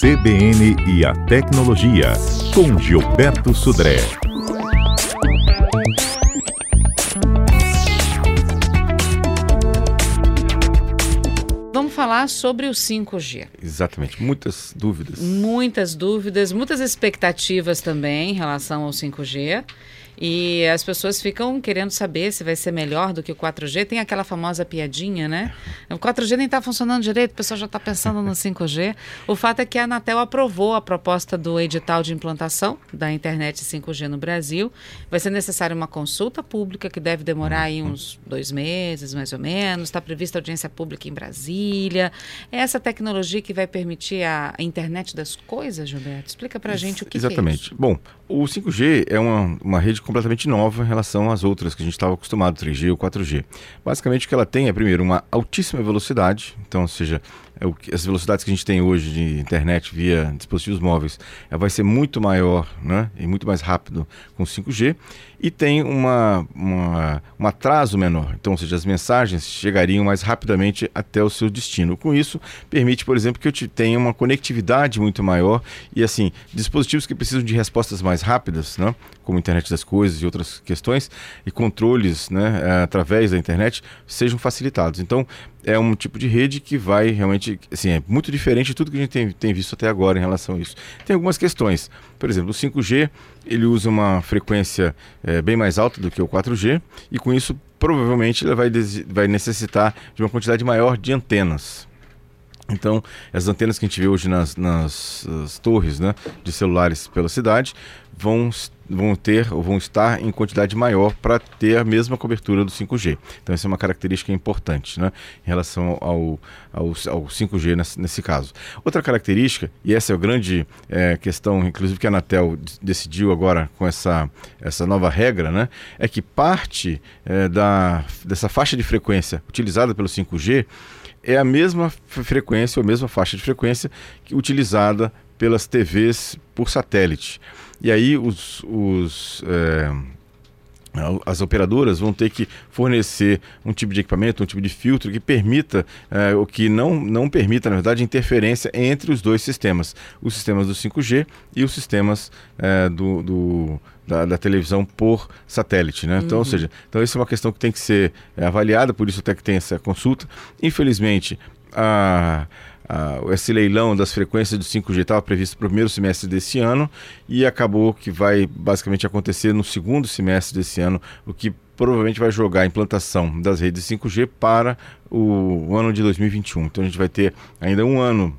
CBN e a Tecnologia, com Gilberto Sudré. Vamos falar sobre o 5G. Exatamente, muitas dúvidas. Muitas dúvidas, muitas expectativas também em relação ao 5G. E as pessoas ficam querendo saber se vai ser melhor do que o 4G. Tem aquela famosa piadinha, né? O 4G nem está funcionando direito, o pessoal já está pensando no 5G. O fato é que a Anatel aprovou a proposta do edital de implantação da internet 5G no Brasil. Vai ser necessária uma consulta pública que deve demorar aí uns dois meses, mais ou menos. Está prevista audiência pública em Brasília. É essa tecnologia que vai permitir a internet das coisas, Gilberto? Explica para a gente o que, Exatamente. que é Bom, o 5G é uma, uma rede completamente nova em relação às outras que a gente estava acostumado, 3G ou 4G. Basicamente o que ela tem é, primeiro, uma altíssima velocidade, então, ou seja, as velocidades que a gente tem hoje de internet via dispositivos móveis, ela vai ser muito maior né, e muito mais rápido com 5G e tem uma, uma, um atraso menor. Então, ou seja, as mensagens chegariam mais rapidamente até o seu destino. Com isso, permite, por exemplo, que eu tenha uma conectividade muito maior e, assim, dispositivos que precisam de respostas mais rápidas, né, como internet das coisas e outras questões, e controles né, eh, através da internet, sejam facilitados. Então, é um tipo de rede que vai realmente, assim, é muito diferente de tudo que a gente tem, tem visto até agora em relação a isso. Tem algumas questões. Por exemplo, o 5G, ele usa uma frequência é, bem mais alta do que o 4G, e com isso, provavelmente, ele vai, vai necessitar de uma quantidade maior de antenas. Então, as antenas que a gente vê hoje nas, nas torres né, de celulares pela cidade vão, vão ter ou vão estar em quantidade maior para ter a mesma cobertura do 5G. Então, essa é uma característica importante né, em relação ao, ao, ao 5G nesse, nesse, caso. Outra característica, e essa é a grande é, questão, inclusive que a Anatel decidiu agora com essa, essa nova regra, né, é que parte é, da, dessa faixa de frequência utilizada pelo 5G é a mesma frequência, ou a mesma faixa de frequência que utilizada pelas TVs por satélite. E aí os, os é, as operadoras vão ter que fornecer um tipo de equipamento, um tipo de filtro que permita, é, o que não, não permita, na verdade, interferência entre os dois sistemas, os sistemas do 5G e os sistemas é, do, do da, da, televisão por satélite, né? Uhum. Então, ou uhum. seja, então isso é uma questão que tem que ser avaliada, por isso até que tem essa consulta. Infelizmente, a Uh, esse leilão das frequências do 5G estava previsto para o primeiro semestre desse ano e acabou que vai basicamente acontecer no segundo semestre desse ano, o que provavelmente vai jogar a implantação das redes 5G para o, ano de 2021. Então a gente vai ter ainda um ano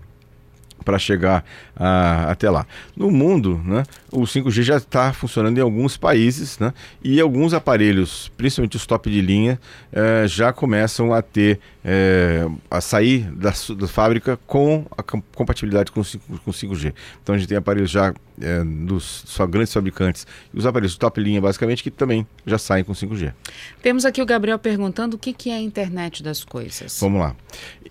para chegar uh, até lá. No mundo, né, o 5G já está funcionando em alguns países né, e alguns aparelhos, principalmente os top de linha, uh, já começam a ter uh, a sair da, da, fábrica com a compatibilidade com, com 5G. Então a gente tem aparelhos já é, dos só grandes fabricantes e os aparelhos top linha, basicamente, que também já saem com 5G. Temos aqui o Gabriel perguntando o que, que é a internet das coisas. Vamos lá.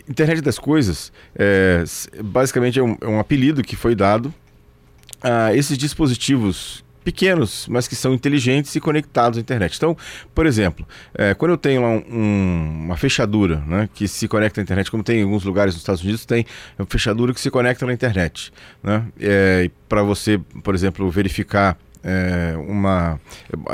Internet das coisas, é, basicamente, é um, é um apelido que foi dado a esses dispositivos pequenos, mas que são inteligentes e conectados à internet. Então, por exemplo, é, quando eu tenho um, um, uma fechadura né, que se conecta à internet, como tem em alguns lugares nos Estados Unidos, tem uma fechadura que se conecta na internet. Né? É, Para você, por exemplo, verificar é, uma.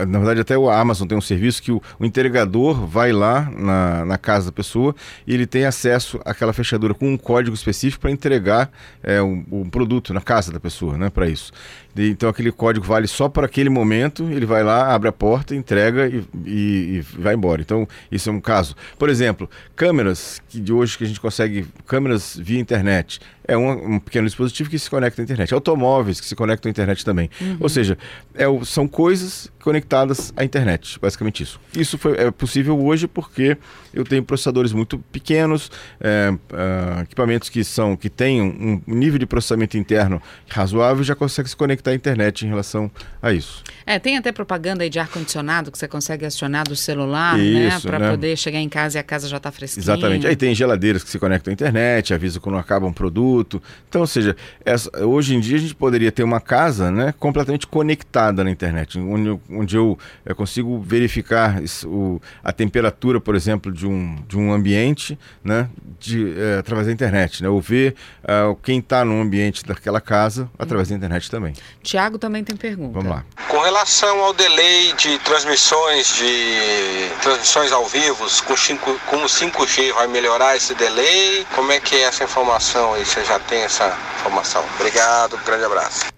Na verdade, até o Amazon tem um serviço que o, o entregador vai lá na, na, casa da pessoa e ele tem acesso àquela fechadura com um código específico para entregar é, um, um, produto na casa da pessoa, né? Para isso. Então aquele código vale só para aquele momento, ele vai lá, abre a porta, entrega e, e, e, vai embora. Então, isso é um caso. Por exemplo, câmeras que de hoje que a gente consegue, câmeras via internet, é um, um pequeno dispositivo que se conecta à internet. Automóveis que se conectam à internet também. Uhum. Ou seja, é, são coisas conectadas à internet, basicamente isso. Isso foi, é possível hoje porque eu tenho processadores muito pequenos, é, é, equipamentos que são que têm um, um nível de processamento interno razoável e já consegue se conectar à internet em relação a isso. É, tem até propaganda de ar-condicionado que você consegue acionar do celular, né, isso, né? Para poder chegar em casa e a casa já está fresquinha. Exatamente. Aí tem geladeiras que se conectam à internet, avisa quando acaba um produto. Então, ou seja, essa, hoje em dia a gente poderia ter uma casa né, completamente conectada na internet, onde, onde eu, eu consigo verificar isso, o, a temperatura, por exemplo, de um, de um ambiente, né, de, é, através da internet, né, ou ver uh, quem está no ambiente daquela casa através da internet também. Tiago também tem pergunta. Vamos lá. Com relação ao delay de transmissões de transmissões ao vivo com, 5, com o 5G, vai melhorar esse delay? Como é que é essa informação aí? Você já tem essa informação? Obrigado, grande abraço.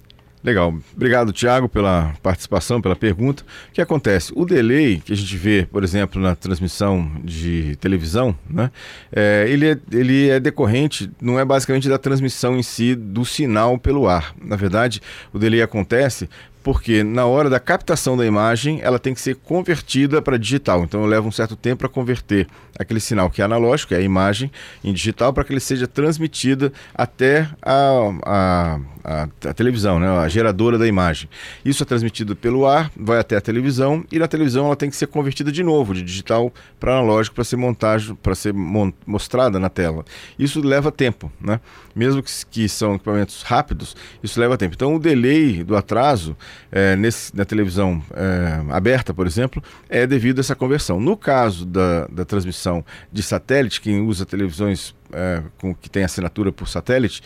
Legal. Obrigado, Tiago, pela participação, pela pergunta. O que acontece? O delay que a gente vê, por exemplo, na transmissão de televisão, né, é, ele, é, ele é decorrente, não é basicamente da transmissão em si do sinal pelo ar. Na verdade, o delay acontece porque na hora da captação da imagem ela tem que ser convertida para digital. Então leva um certo tempo para converter aquele sinal que é analógico, que é a imagem, em digital, para que ele seja transmitida até a, a, a, a, televisão, né? a geradora da imagem. Isso é transmitido pelo ar, vai até a televisão e na televisão ela tem que ser convertida de novo, de digital para analógico, para ser montagem, para ser mostrada na tela. Isso leva tempo, né? Mesmo que, que são equipamentos rápidos, isso leva tempo. Então o delay do atraso é, nesse, na televisão é, aberta, por exemplo, é devido a essa conversão. No caso da, da transmissão de satélite, quem usa televisões é, com, que tem assinatura por satélite,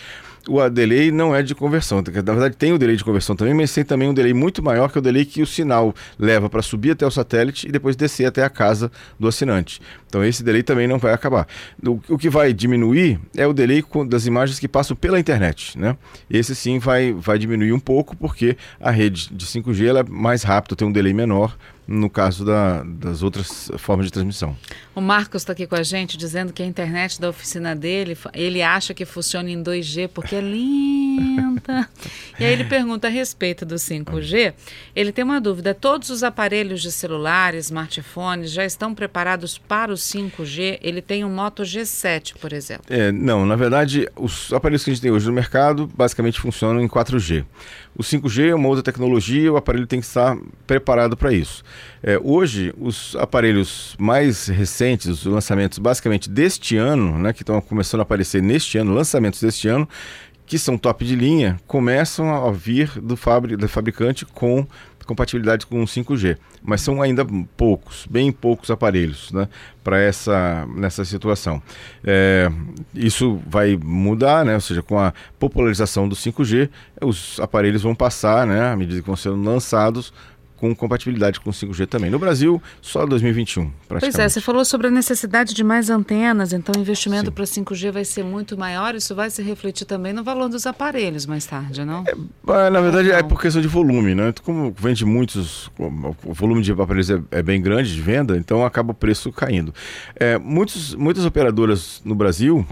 o delay não é de conversão. Na verdade, tem o delay de conversão também, mas tem também um delay muito maior, que é o delay que o sinal leva para subir até o satélite e depois descer até a casa do assinante. Então, esse delay também não vai acabar. O, que vai diminuir é o delay das imagens que passam pela internet. Né? Esse sim vai, vai diminuir um pouco, porque a rede de 5G ela é mais rápida, tem um delay menor no caso da, das outras formas de transmissão. O Marcos está aqui com a gente dizendo que a internet da oficina dele, ele acha que funciona em 2G porque é lenta. e aí ele pergunta a respeito do 5G. Ele tem uma dúvida: todos os aparelhos de celular, smartphones já estão preparados para o 5G? Ele tem um Moto G7, por exemplo. É, não, na verdade, os aparelhos que a gente tem hoje no mercado basicamente funcionam em 4G. O 5G é uma outra tecnologia, o aparelho tem que estar preparado para isso. É, hoje, os aparelhos mais recentes, os lançamentos basicamente deste ano, né, que estão começando a aparecer neste ano, lançamentos deste ano, que são top de linha, começam a vir do, fabri do fabricante com compatibilidade com 5G, mas são ainda poucos, bem poucos aparelhos, né, para essa nessa situação. É, isso vai mudar, né, ou seja, com a popularização do 5G, os aparelhos vão passar, né, à medida que vão sendo lançados, com compatibilidade com 5G também. No Brasil, só 2021, praticamente. Pois é, você falou sobre a necessidade de mais antenas, então o investimento para 5G vai ser muito maior, isso vai se refletir também no valor dos aparelhos mais tarde, não? É, na verdade, é por questão de volume, né? Como vende muitos, o volume de aparelhos é, é bem grande de venda, então acaba o preço caindo. É, muitos, muitas operadoras no Brasil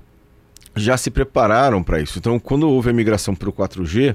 já se prepararam para isso. Então, quando houve a migração para o 4G,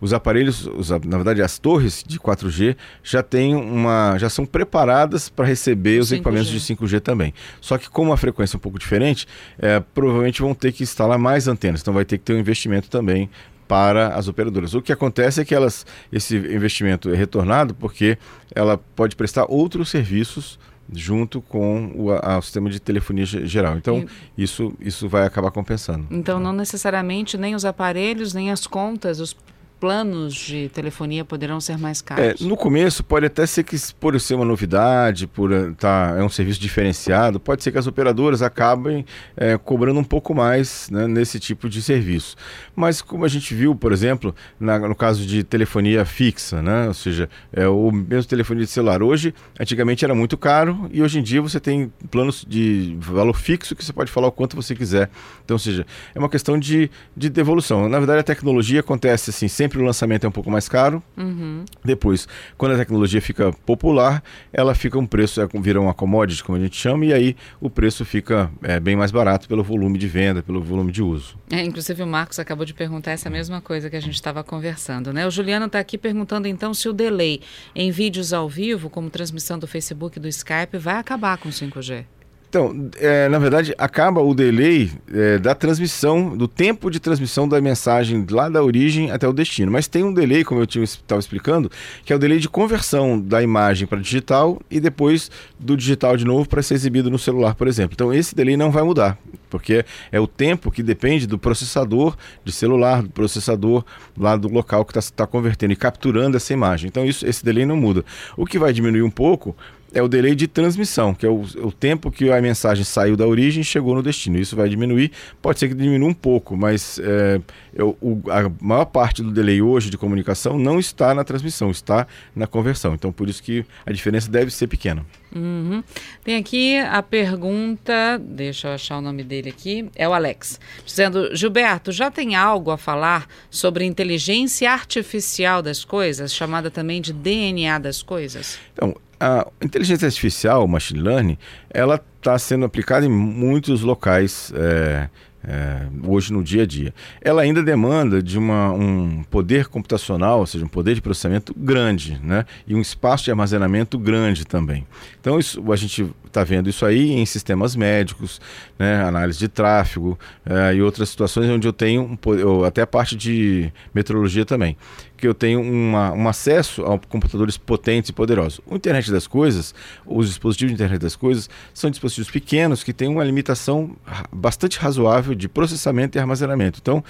os aparelhos, os, na verdade, as torres de 4G já têm uma, já são preparadas para receber os 5G. equipamentos de 5G também. Só que como a frequência é um pouco diferente, é, provavelmente vão ter que instalar mais antenas. Então, vai ter que ter um investimento também para as operadoras. O que acontece é que elas, esse investimento é retornado porque ela pode prestar outros serviços junto com o a, sistema de telefonia geral. Então, e... isso, isso vai acabar compensando. Então, não necessariamente nem os aparelhos, nem as contas, os planos de telefonia poderão ser mais caros? É, no começo pode até ser que por ser uma novidade, por eh, tá, é um serviço diferenciado, pode ser que as operadoras acabem é, cobrando um pouco mais né, nesse tipo de serviço. Mas como a gente viu, por exemplo, na, no caso de telefonia fixa, né, ou seja, é, o mesmo telefonia de celular hoje, antigamente era muito caro e hoje em dia você tem planos de valor fixo que você pode falar o quanto você quiser. Então, ou seja, é uma questão de, de devolução. Na verdade, a tecnologia acontece assim sempre sempre o lançamento é um pouco mais caro. Uhum. Depois, quando a tecnologia fica popular, ela fica um preço, é, vira uma commodity, como a gente chama, e aí o preço fica é, bem mais barato pelo volume de venda, pelo volume de uso. É, inclusive o Marcos acabou de perguntar essa mesma coisa que a gente estava conversando. Né? O Juliano está aqui perguntando então se o delay em vídeos ao vivo, como transmissão do Facebook e do Skype, vai acabar com 5G. Então, é, na verdade, acaba o delay é, da transmissão, do tempo de transmissão da mensagem lá da origem até o destino. Mas tem um delay, como eu estava explicando, que é o delay de conversão da imagem para digital e depois do digital de novo para ser exibido no celular, por exemplo. Então, esse delay não vai mudar, porque é o tempo que depende do processador de celular, do processador lá do local que está tá convertendo e capturando essa imagem. Então, isso, esse delay não muda. O que vai diminuir um pouco é o delay de transmissão, que é o, o, tempo que a mensagem saiu da origem e chegou no destino. Isso vai diminuir, pode ser que diminua um pouco, mas é, eu, o, a maior parte do delay hoje de comunicação não está na transmissão, está na conversão. Então, por isso que a diferença deve ser pequena. Uhum. Tem aqui a pergunta, deixa eu achar o nome dele aqui, é o Alex, dizendo: Gilberto, já tem algo a falar sobre inteligência artificial das coisas, chamada também de DNA das coisas? Então, a inteligência artificial, o machine learning, ela está sendo aplicada em muitos locais é, é, hoje no dia a dia. Ela ainda demanda de uma, um poder computacional, ou seja, um poder de processamento grande, né? E um espaço de armazenamento grande também. Então isso, a gente está vendo isso aí em sistemas médicos, né? análise de tráfego é, e outras situações onde eu tenho um, até a parte de metrologia também que eu tenho uma, um acesso a computadores potentes e poderosos. O Internet das Coisas, os dispositivos de Internet das Coisas, são dispositivos pequenos que têm uma limitação bastante razoável de processamento e armazenamento. Então,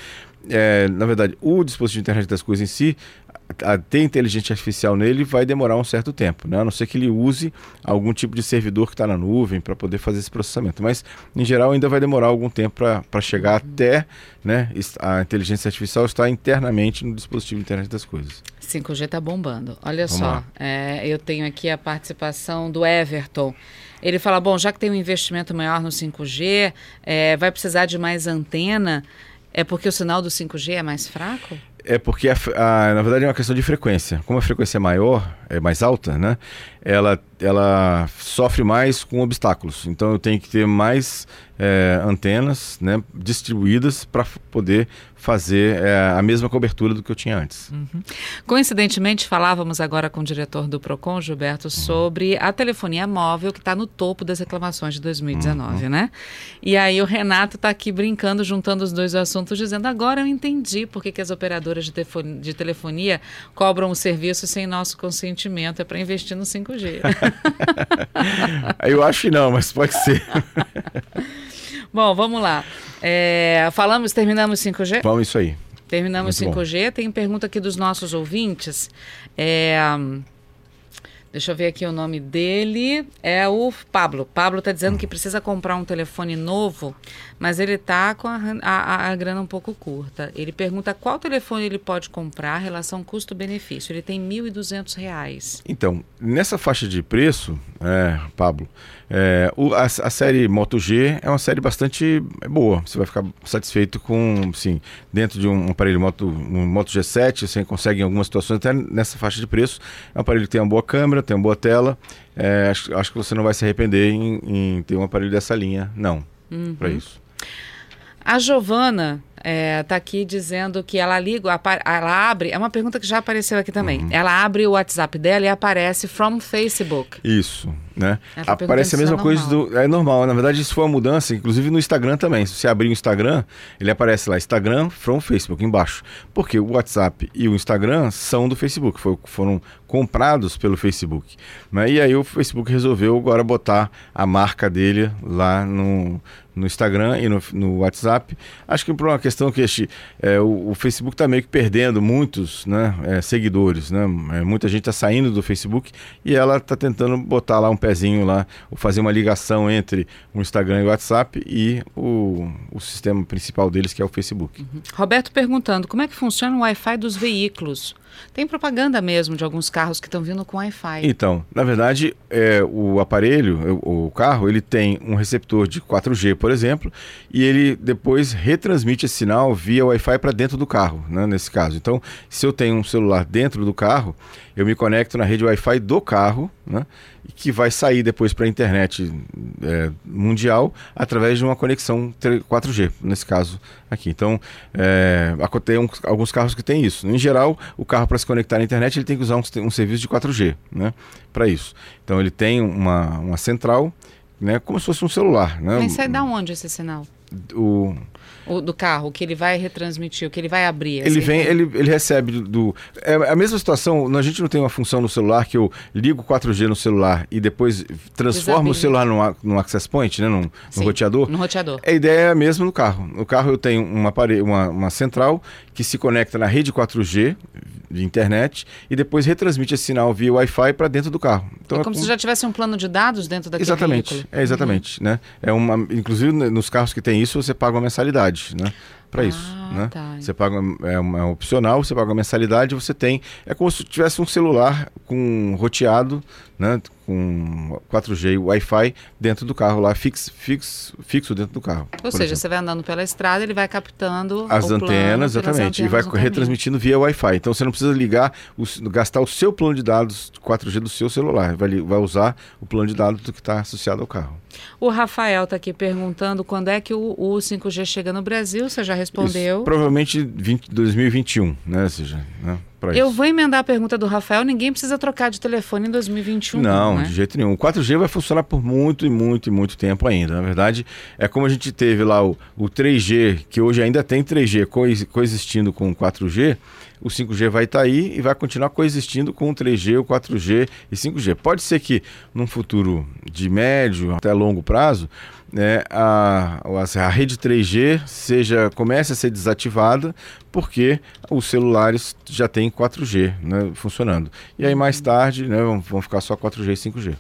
é, na verdade, o dispositivo de Internet das Coisas em si, ter inteligência artificial nele vai demorar um certo tempo, né? a não ser que ele use algum tipo de servidor que está na nuvem para poder fazer esse processamento. Mas, em geral, ainda vai demorar algum tempo para chegar até né, a inteligência artificial estar internamente no dispositivo de internet das coisas. 5G está bombando. Olha Vamos só, é, eu tenho aqui a participação do Everton. Ele fala: bom, já que tem um investimento maior no 5G, é, vai precisar de mais antena. É porque o sinal do 5G é mais fraco? É porque, a, a, na verdade, é uma questão de frequência. Como a frequência é maior, é mais alta, né? Ela, ela sofre mais com obstáculos. Então, eu tenho que ter mais é, antenas né, distribuídas para poder fazer é, a mesma cobertura do que eu tinha antes. Uhum. Coincidentemente, falávamos agora com o diretor do PROCON, Gilberto, uhum. sobre a telefonia móvel que está no topo das reclamações de 2019, uhum. né? E aí o Renato está aqui brincando, juntando os dois assuntos, dizendo agora eu entendi por que, que as operadoras de, de telefonia cobram o serviço sem nosso consentimento, é para investir no 5G. eu acho que não, mas pode ser. Bom, vamos lá. É, falamos, terminamos 5G? Vamos isso aí. Terminamos Muito 5G. Bom. Tem pergunta aqui dos nossos ouvintes. É, Deixa eu ver aqui o nome dele. É o Pablo. Pablo está dizendo que precisa comprar um telefone novo, mas ele está com a, a, a, grana um pouco curta. Ele pergunta qual telefone ele pode comprar, relação custo-benefício. Ele tem R$ 1.200. Então, nessa faixa de preço, é, Pablo, é, o, a, a, série Moto G é uma série bastante boa. Você vai ficar satisfeito com, sim, dentro de um aparelho Moto, um Moto G7, você consegue em algumas situações, até nessa faixa de preço. É um aparelho que tem uma boa câmera, tem uma boa tela. É, acho, acho, que você não vai se arrepender em, em ter um aparelho dessa linha, não, uhum. para isso. A Giovana está é, tá aqui dizendo que ela liga, ela abre, é uma pergunta que já apareceu aqui também. Uhum. Ela abre o WhatsApp dela e aparece from Facebook. Isso, né? Tá aparece a mesma é coisa do. É normal, na verdade, isso foi uma mudança, inclusive no Instagram também. Se você abrir o Instagram, ele aparece lá, Instagram from Facebook, embaixo. Porque o WhatsApp e o Instagram são do Facebook, foram comprados pelo Facebook. Né? E aí o Facebook resolveu agora botar a marca dele lá no, no Instagram e no, no WhatsApp. Acho que por uma questão que este, é, o, o, Facebook está meio que perdendo muitos né, é, seguidores. Né? É, muita gente está saindo do Facebook e ela está tentando botar lá um pezinho lá, fazer uma ligação entre o Instagram e o WhatsApp e o, o sistema principal deles, que é o Facebook. Uhum. Roberto perguntando como é que funciona o Wi-Fi dos veículos. Tem propaganda mesmo de alguns carros que estão vindo com Wi-Fi. Então, na verdade, é, o aparelho, o, o, carro, ele tem um receptor de 4G, por exemplo, e ele depois retransmite esse sinal via Wi-Fi para dentro do carro, né, nesse caso. Então, se eu tenho um celular dentro do carro, eu me conecto na rede Wi-Fi do carro, né, que vai sair depois para a internet é, mundial através de uma conexão 4G, nesse caso aqui. Então, é, tem um, alguns carros que tem isso. Em geral, o carro para se conectar à internet ele tem que usar um, um serviço de 4G, né, para isso. Então, ele tem uma, uma central né, como se fosse um celular. Né? Mas sai da onde esse sinal? O, o do carro, o que ele vai retransmitir, o que ele vai abrir. Ele vem, ele, ele recebe do. É a mesma situação, a gente não tem uma função no celular que eu ligo 4G no celular e depois transformo o celular num, num access point, né? Num, num roteador. No roteador. A ideia é a mesma no carro. No carro eu tenho uma, uma, uma central que se conecta na rede 4G de internet e depois retransmite esse sinal via Wi-Fi para dentro do carro. Então, é, é como se já tivesse um plano de dados dentro daquele exatamente, veículo. É exatamente, uhum. né? É uma, inclusive nos carros que tem isso você paga uma mensalidade, né? Para ah, isso, né? Tá. Você paga é, uma, é opcional, você paga uma mensalidade, você tem é como se tivesse um celular com roteado, né? Com 4G Wi-Fi dentro do carro lá, fix, fix, fixo dentro do carro. Ou seja, exemplo. você vai andando pela estrada, ele vai captando as antenas, exatamente, e vai retransmitindo via Wi-Fi. Então você não precisa ligar, gastar o seu plano de dados 4G do seu celular, vai, vai usar o plano de dados do que está associado ao carro. O Rafael está aqui perguntando quando é que o, o 5G chega no Brasil, você já respondeu. Isso, provavelmente 20, 2021, né? Ou seja, né? Eu vou emendar a pergunta do Rafael, ninguém precisa trocar de telefone em 2021. Não, né? de jeito nenhum. O 4G vai funcionar por muito e muito e muito tempo ainda. Na verdade, é como a gente teve lá o, o 3G, que hoje ainda tem 3G coexistindo com o 4G, o 5G vai estar tá aí e vai continuar coexistindo com o 3G, o 4G e 5G. Pode ser que num futuro de médio até longo prazo, né, a, a rede 3G seja comece a ser desativada porque os celulares já têm 4G né, funcionando. E aí mais tarde né, vão, vão ficar só 4G e 5G.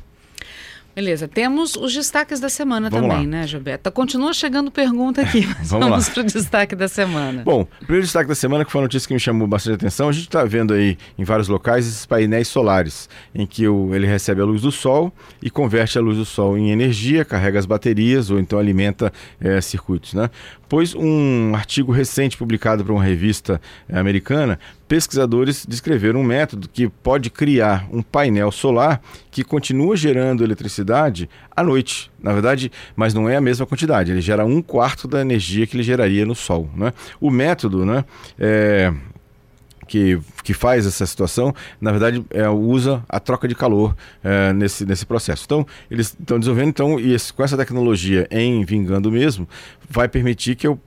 Beleza, temos os destaques da semana vamos também, lá. né, Gilberto? Continua chegando pergunta aqui, mas vamos, vamos para o destaque da semana. Bom, o primeiro destaque da semana, que foi uma notícia que me chamou bastante atenção, a gente está vendo aí em vários locais esses painéis solares, em que o, ele recebe a luz do sol e converte a luz do sol em energia, carrega as baterias ou então alimenta é, circuitos, né? Pois um artigo recente publicado por uma revista é, americana pesquisadores descreveram um método que pode criar um painel solar que continua gerando eletricidade à noite. Na verdade, mas não é a mesma quantidade. Ele gera um quarto da energia que ele geraria no Sol. Né? O método, né, é, que, que faz essa situação, na verdade, é, usa a troca de calor é, nesse, nesse processo. Então, eles estão desenvolvendo, então, e esse, com essa tecnologia em vingando mesmo, vai permitir que eu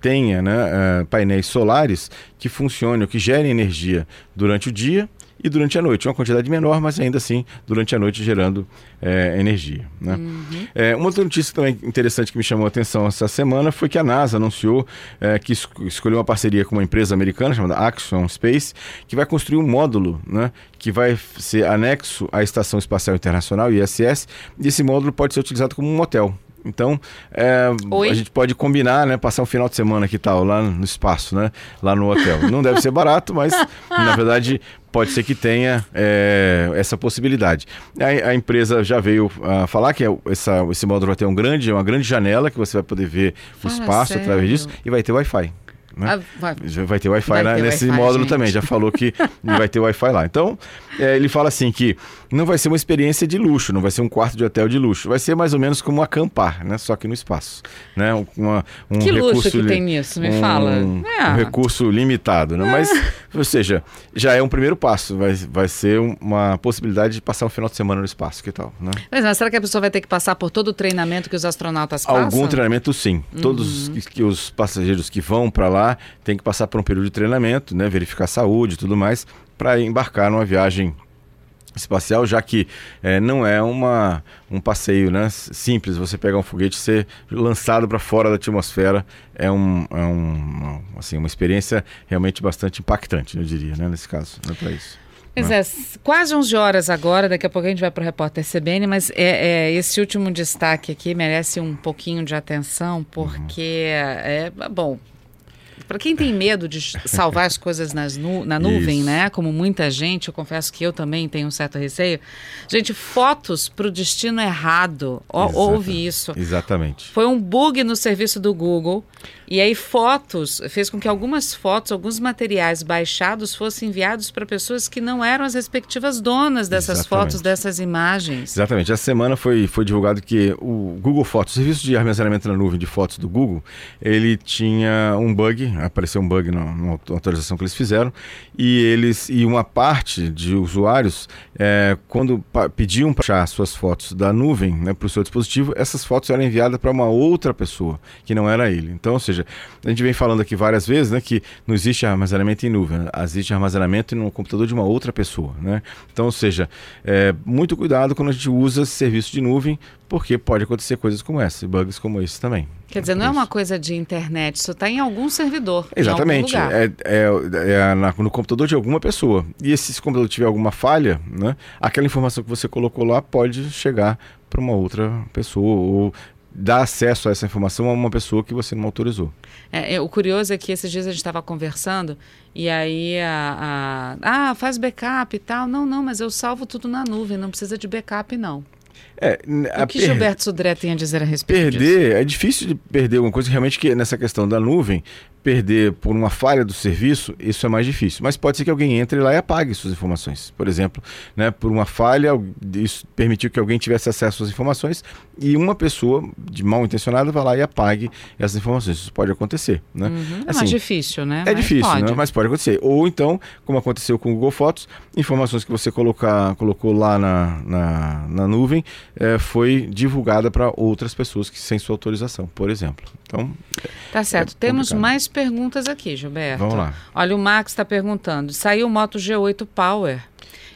tenha né, é, painéis solares que funcionem, que gerem energia durante o dia e durante a noite. Uma quantidade menor, mas ainda assim durante a noite gerando é, energia. Né? Uhum. É, uma outra notícia também interessante que me chamou a atenção essa semana foi que a NASA anunciou é, que escolheu uma parceria com uma empresa americana chamada Axion Space, que vai construir um módulo né, que vai ser anexo à Estação Espacial Internacional, ISS, e esse módulo pode ser utilizado como um hotel. Então, é, a gente pode combinar, né? Passar um final de semana que tal, lá no espaço, né? Lá no hotel. Não deve ser barato, mas na verdade pode ser que tenha é, essa possibilidade. A, a, empresa já veio uh, falar que é, essa, esse módulo vai ter um grande, uma grande janela que você vai poder ver o espaço sério? através disso e vai ter Wi-Fi. Né? Ah, vai. vai. ter Wi-Fi nesse wi módulo gente. também, já falou que vai ter Wi-Fi lá. Então, é, ele fala assim que não vai ser uma experiência de luxo, não vai ser um quarto de hotel de luxo, vai ser mais ou menos como acampar, né? Só que no espaço. Né? Uma, um que recurso luxo que tem nisso, me um, fala. É. Um recurso limitado, né? Mas, ou seja, já é um primeiro passo, vai, vai ser uma possibilidade de passar um final de semana no espaço, que tal? Né? Mas, mas será que a pessoa vai ter que passar por todo o treinamento que os astronautas passam? Algum treinamento, sim. Uhum. Todos que, que os passageiros que vão para lá tem que passar por um período de treinamento, né, verificar a saúde e tudo mais, para embarcar numa viagem espacial, já que é, não é uma, um passeio né, simples, você pegar um foguete e ser lançado para fora da atmosfera é, um, é um, assim, uma experiência realmente bastante impactante, eu diria, né, nesse caso, não é para isso. Pois né? é, quase 11 horas agora, daqui a pouco a gente vai para o repórter CBN, mas é, é, esse último destaque aqui merece um pouquinho de atenção, porque, uhum. é, bom, para quem tem medo de salvar as coisas nas nu na nuvem, Isso. né? Como muita gente, eu confesso que eu também tenho um certo receio. Gente, fotos para o destino errado. houve isso. Exatamente. Foi um bug no serviço do Google. E aí fotos, fez com que algumas fotos, alguns materiais baixados fossem enviados para pessoas que não eram as respectivas donas dessas Exatamente. fotos, dessas imagens. Exatamente. Essa semana foi, foi divulgado que o Google Fotos, o serviço de armazenamento na nuvem de fotos do Google, ele tinha um bug bug, apareceu um bug na, atualização que eles fizeram, e eles e uma parte de usuários, é, quando pediam para achar suas fotos da nuvem né, para o seu dispositivo, essas fotos eram enviadas para uma outra pessoa, que não era ele. Então, ou seja, a gente vem falando aqui várias vezes né, que não existe armazenamento em nuvem, existe armazenamento no computador de uma outra pessoa. Né? Então, ou seja, é, muito cuidado quando a gente usa serviço de nuvem, porque pode acontecer coisas como essa, bugs como esse também. Quer dizer, não é uma coisa de internet, isso está em algum servidor. Exatamente. É, é, é na, no computador de alguma pessoa. E se esse computador tiver alguma falha, né, aquela informação que você colocou lá pode chegar para uma outra pessoa ou dar acesso a essa informação a uma pessoa que você não autorizou. É, é o curioso é que esses dias a gente estava conversando e aí a, a, ah faz backup e tal. Não, não, mas eu salvo tudo na nuvem, não precisa de backup não. É, o que per... Gilberto Sudré tem a dizer a respeito perder, disso? É difícil de perder alguma coisa, realmente que nessa questão da nuvem, perder por uma falha do serviço, isso é mais difícil. Mas pode ser que alguém entre lá e apague suas informações. Por exemplo, né, por uma falha, isso permitiu que alguém tivesse acesso às informações e uma pessoa de mal intencionada vá lá e apague essas informações. Isso pode acontecer. Né? Uhum, é assim, mais difícil, né? É mas difícil, pode. Né? mas pode acontecer. Ou então, como aconteceu com o Google Fotos, informações que você colocar, colocou lá na, na, na nuvem é, foi divulgada para outras pessoas que sem sua autorização, por exemplo. Então, tá certo. É Temos mais perguntas aqui, Gilberto. Vamos lá. Olha, o Max está perguntando: saiu o Moto G8 Power.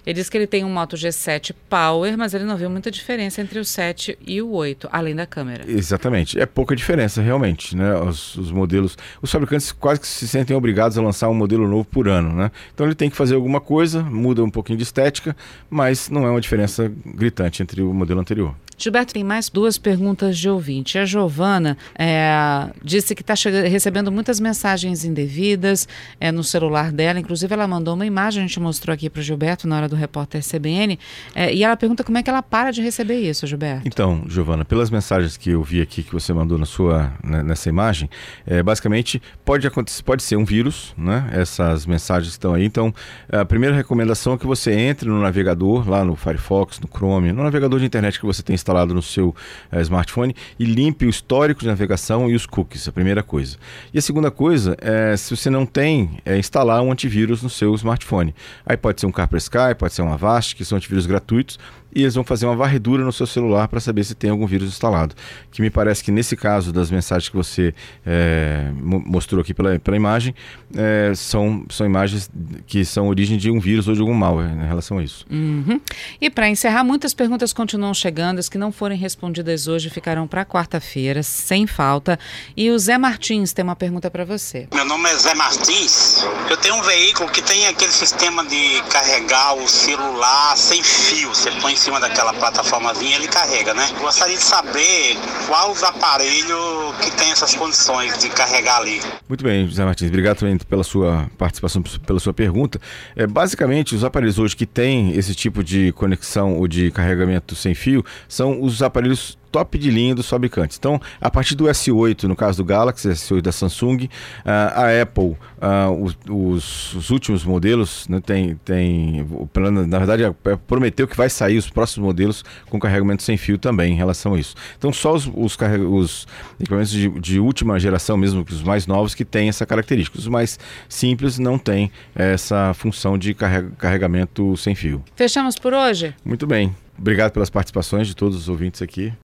Ele diz que ele tem um Moto G7 Power, mas ele não viu muita diferença entre o 7 e o 8, além da câmera. Exatamente. É pouca diferença, realmente. Né? Os, os, modelos. Os fabricantes quase que se sentem obrigados a lançar um modelo novo por ano. Né? Então ele tem que fazer alguma coisa, muda um pouquinho de estética, mas não é uma diferença gritante entre o modelo anterior. Gilberto, tem mais duas perguntas de ouvinte. A Giovana é, disse que está recebendo muitas mensagens indevidas é, no celular dela. Inclusive, ela mandou uma imagem, a gente mostrou aqui para o Gilberto na hora do repórter CBN. É, e ela pergunta como é que ela para de receber isso, Gilberto. Então, Giovana, pelas mensagens que eu vi aqui que você mandou na sua, né, nessa imagem, é, basicamente pode, acontecer, pode ser um vírus, né? Essas mensagens estão aí. Então, a primeira recomendação é que você entre no navegador, lá no Firefox, no Chrome, no navegador de internet que você tem instalado instalado no seu uh, smartphone e limpe o histórico de navegação e os cookies, a primeira coisa. E a segunda coisa é, se você não tem, é instalar um antivírus no seu smartphone. Aí pode ser um Kaspersky, pode ser um Avast, que são antivírus gratuitos, e eles vão fazer uma varredura no seu celular para saber se tem algum vírus instalado. Que me parece que nesse caso das mensagens que você é, mostrou aqui pela, pela imagem, é, são, são imagens que são origem de um vírus ou de algum malware em relação a isso. Uhum. E para encerrar, muitas perguntas continuam chegando, as que não forem respondidas hoje ficarão para quarta-feira, sem falta. E o Zé Martins tem uma pergunta para você. Meu nome é Zé Martins. Eu tenho um veículo que tem aquele sistema de carregar o celular sem fio. Você põe cima daquela plataformazinha ele carrega, né? Gostaria de saber qual os aparelhos que tem essas condições de carregar ali. Muito bem, José Martins, obrigado também pela sua participação, pela sua pergunta. É, basicamente, os aparelhos hoje que têm esse tipo de conexão ou de carregamento sem fio são os aparelhos top de linha dos fabricantes. Então, a partir do S8, no caso do Galaxy, S8 da Samsung, a Apple, os, os, os, últimos modelos, né, tem, tem, na verdade, prometeu que vai sair os próximos modelos com carregamento sem fio também em relação a isso. Então, só os, os, os equipamentos de, de, última geração, mesmo os mais novos, que têm essa característica. Os mais simples não têm essa função de carregamento sem fio. Fechamos por hoje? Muito bem. Obrigado pelas participações de todos os ouvintes aqui.